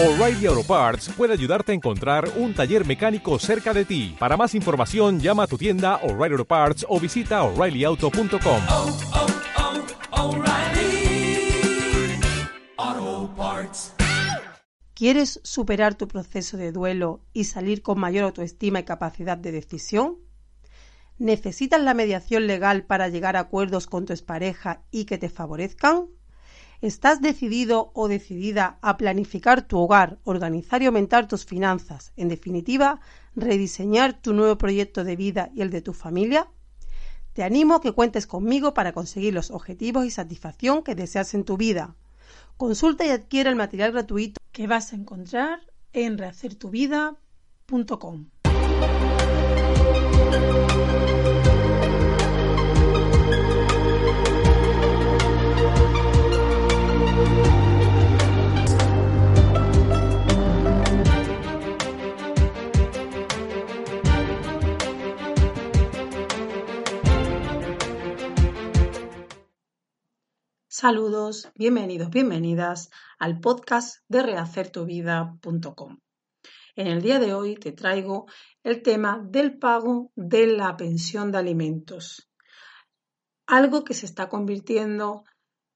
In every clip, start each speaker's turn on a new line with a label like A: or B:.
A: O'Reilly Auto Parts puede ayudarte a encontrar un taller mecánico cerca de ti. Para más información, llama a tu tienda O'Reilly Auto Parts o visita oreillyauto.com.
B: oh, oh, O'Reilly Auto Parts.
C: ¿Quieres superar tu proceso de duelo y salir con mayor autoestima y capacidad de decisión? ¿Necesitas la mediación legal para llegar a acuerdos con tu expareja y que te favorezcan? ¿Estás decidido o decidida a planificar tu hogar, organizar y aumentar tus finanzas, en definitiva, rediseñar tu nuevo proyecto de vida y el de tu familia? Te animo a que cuentes conmigo para conseguir los objetivos y satisfacción que deseas en tu vida. Consulta y adquiere el material gratuito que vas a encontrar en rehacertuvida.com. Saludos, bienvenidos, bienvenidas al podcast de rehacertuvida.com. En el día de hoy te traigo el tema del pago de la pensión de alimentos, algo que se está convirtiendo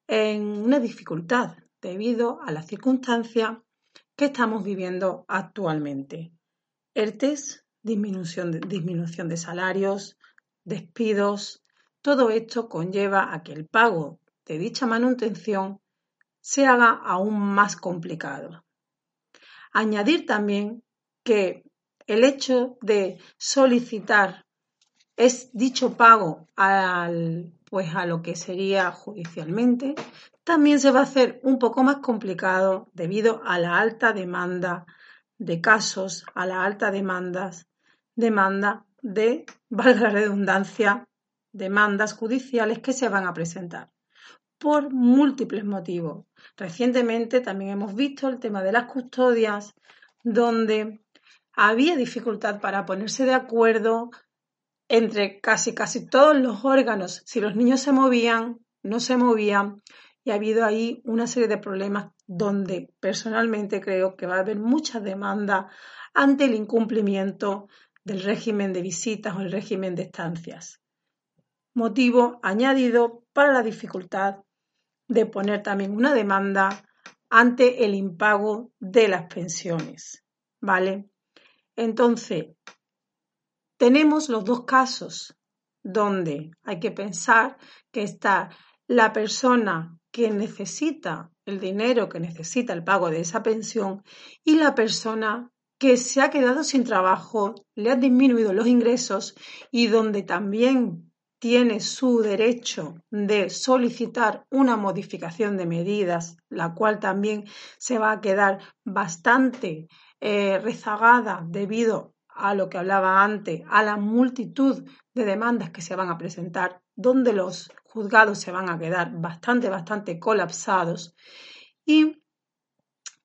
C: en una dificultad debido a la circunstancia que estamos viviendo actualmente. ERTES, disminución de, disminución de salarios, despidos, todo esto conlleva a que el pago de dicha manutención se haga aún más complicado. Añadir también que el hecho de solicitar es dicho pago al, pues a lo que sería judicialmente, también se va a hacer un poco más complicado debido a la alta demanda de casos, a la alta demandas, demanda de, valga la redundancia, demandas judiciales que se van a presentar por múltiples motivos. Recientemente también hemos visto el tema de las custodias, donde había dificultad para ponerse de acuerdo entre casi casi todos los órganos. Si los niños se movían, no se movían, y ha habido ahí una serie de problemas donde personalmente creo que va a haber mucha demanda ante el incumplimiento del régimen de visitas o el régimen de estancias. Motivo añadido para la dificultad de poner también una demanda ante el impago de las pensiones. ¿Vale? Entonces, tenemos los dos casos donde hay que pensar que está la persona que necesita el dinero, que necesita el pago de esa pensión y la persona que se ha quedado sin trabajo, le han disminuido los ingresos y donde también tiene su derecho de solicitar una modificación de medidas, la cual también se va a quedar bastante eh, rezagada debido a lo que hablaba antes, a la multitud de demandas que se van a presentar, donde los juzgados se van a quedar bastante, bastante colapsados y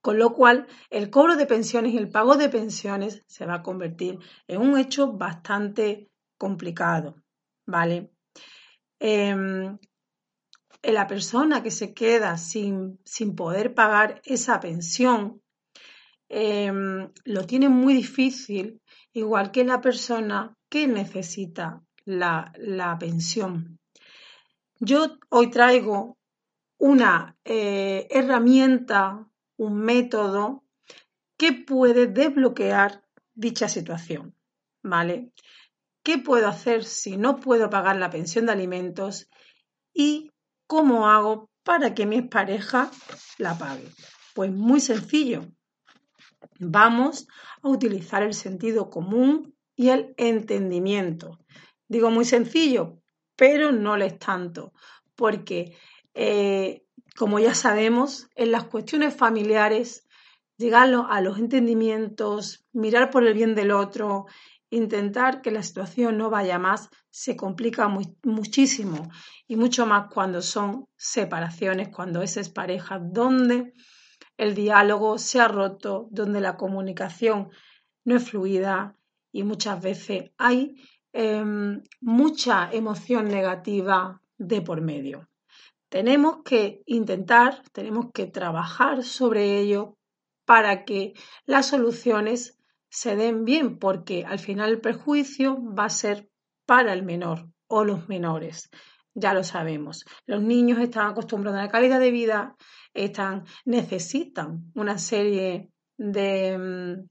C: con lo cual el cobro de pensiones y el pago de pensiones se va a convertir en un hecho bastante complicado. ¿Vale? Eh, la persona que se queda sin, sin poder pagar esa pensión eh, lo tiene muy difícil, igual que la persona que necesita la, la pensión. Yo hoy traigo una eh, herramienta, un método que puede desbloquear dicha situación, ¿vale? ¿Qué puedo hacer si no puedo pagar la pensión de alimentos? ¿Y cómo hago para que mi pareja la pague? Pues muy sencillo. Vamos a utilizar el sentido común y el entendimiento. Digo muy sencillo, pero no lo es tanto, porque eh, como ya sabemos, en las cuestiones familiares, llegar a los entendimientos, mirar por el bien del otro, intentar que la situación no vaya más se complica muchísimo y mucho más cuando son separaciones, cuando es pareja, donde el diálogo se ha roto, donde la comunicación no es fluida y muchas veces hay eh, mucha emoción negativa de por medio. Tenemos que intentar, tenemos que trabajar sobre ello para que las soluciones se den bien, porque al final el perjuicio va a ser para el menor o los menores. Ya lo sabemos. Los niños están acostumbrados a la calidad de vida, están, necesitan una serie de, mm,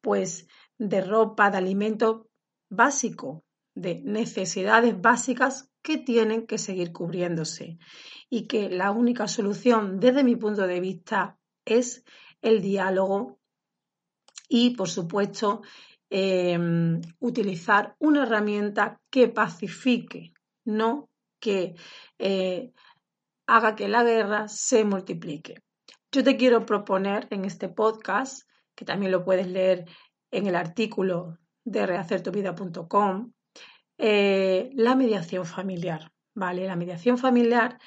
C: pues, de ropa, de alimento básico, de necesidades básicas que tienen que seguir cubriéndose y que la única solución desde mi punto de vista es el diálogo y, por supuesto, em, utilizar una herramienta que pacifique, no que eh, haga que la guerra se multiplique. Yo te quiero proponer en este podcast, que también lo puedes leer en el artículo de rehacertuvida.com, eh, la mediación familiar. ¿vale? La mediación familiar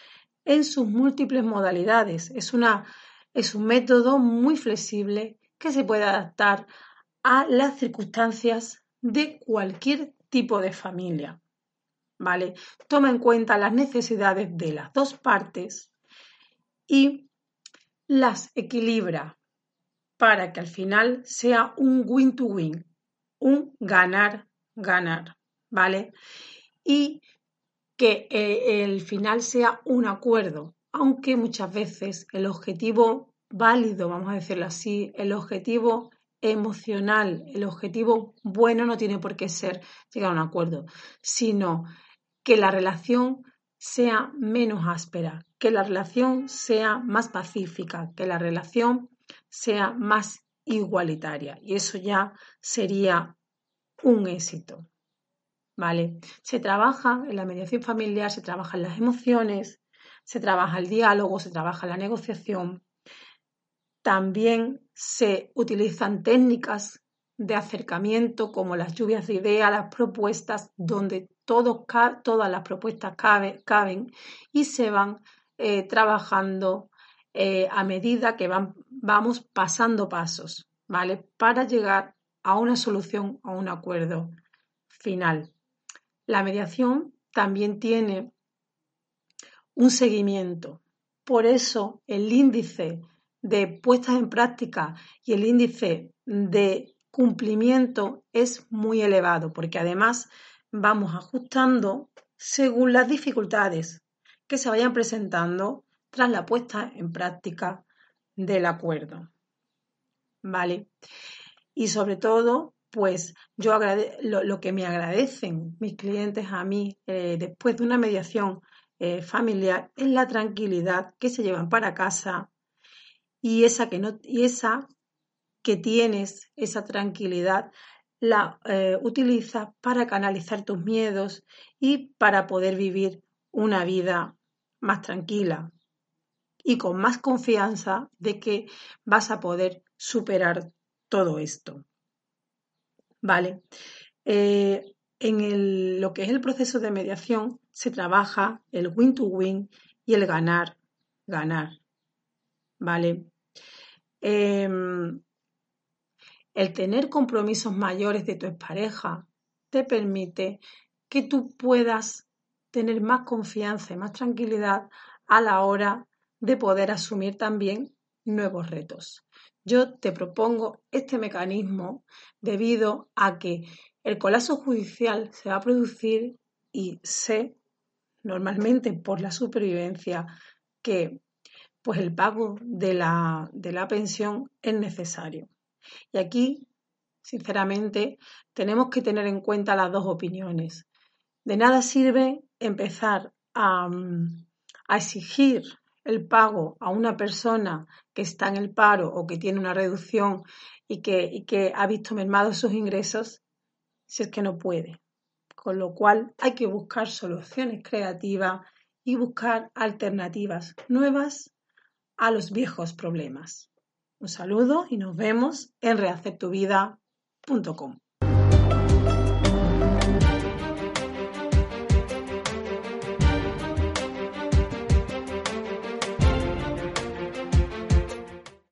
C: en sus múltiples modalidades. Es, una, es un método muy flexible que se puede adaptar a las circunstancias de cualquier tipo de familia. ¿Vale? Toma en cuenta las necesidades de las dos partes y las equilibra para que al final sea un win-to-win, un ganar-ganar, ¿vale? Y que eh, el final sea un acuerdo, aunque muchas veces el objetivo válido, vamos a decirlo así, el objetivo emocional, el objetivo bueno no tiene por qué ser llegar a un acuerdo, sino que la relación sea menos áspera, que la relación sea más pacífica, que la relación sea más igualitaria. Y eso ya sería un éxito. ¿vale? Se trabaja en la mediación familiar, se trabajan las emociones, se trabaja el diálogo, se trabaja la negociación. También se utilizan técnicas de acercamiento como las lluvias de ideas, las propuestas, donde todas las propuestas caben y se van eh, trabajando eh, a medida que van, vamos pasando pasos, ¿vale? Para llegar a una solución, a un acuerdo final. La mediación también tiene un seguimiento. Por eso el índice de puestas en práctica y el índice de cumplimiento es muy elevado, porque además vamos ajustando según las dificultades que se vayan presentando tras la puesta en práctica del acuerdo. ¿Vale? Y sobre todo, pues yo lo, que me agradecen mis clientes a mí eh, después de una mediación eh, familiar es la tranquilidad que se llevan para casa y esa que no y esa que tienes esa tranquilidad la eh, utilizas para canalizar tus miedos y para poder vivir una vida más tranquila y con más confianza de que vas a poder superar todo esto. Vale. Eh, en lo que es el proceso de mediación se trabaja el win-to-win y el ganar-ganar. ¿Vale? Em, el tener compromisos mayores de tu expareja te permite que tú puedas tener más confianza y más tranquilidad a la hora de poder asumir también nuevos retos. Yo te propongo este mecanismo debido a que el colapso judicial se va a producir y sé normalmente por la supervivencia que pues el pago de la, de la pensión es necesario. Y aquí, sinceramente, tenemos que tener en cuenta las dos opiniones. De nada sirve empezar a, exigir el pago a una persona que está en el paro o que tiene una reducción y que, que ha visto mermados sus ingresos, si es que no puede. Con lo cual hay que buscar soluciones creativas y buscar alternativas nuevas a los viejos problemas. Un saludo y nos vemos en rehacertuvida.com.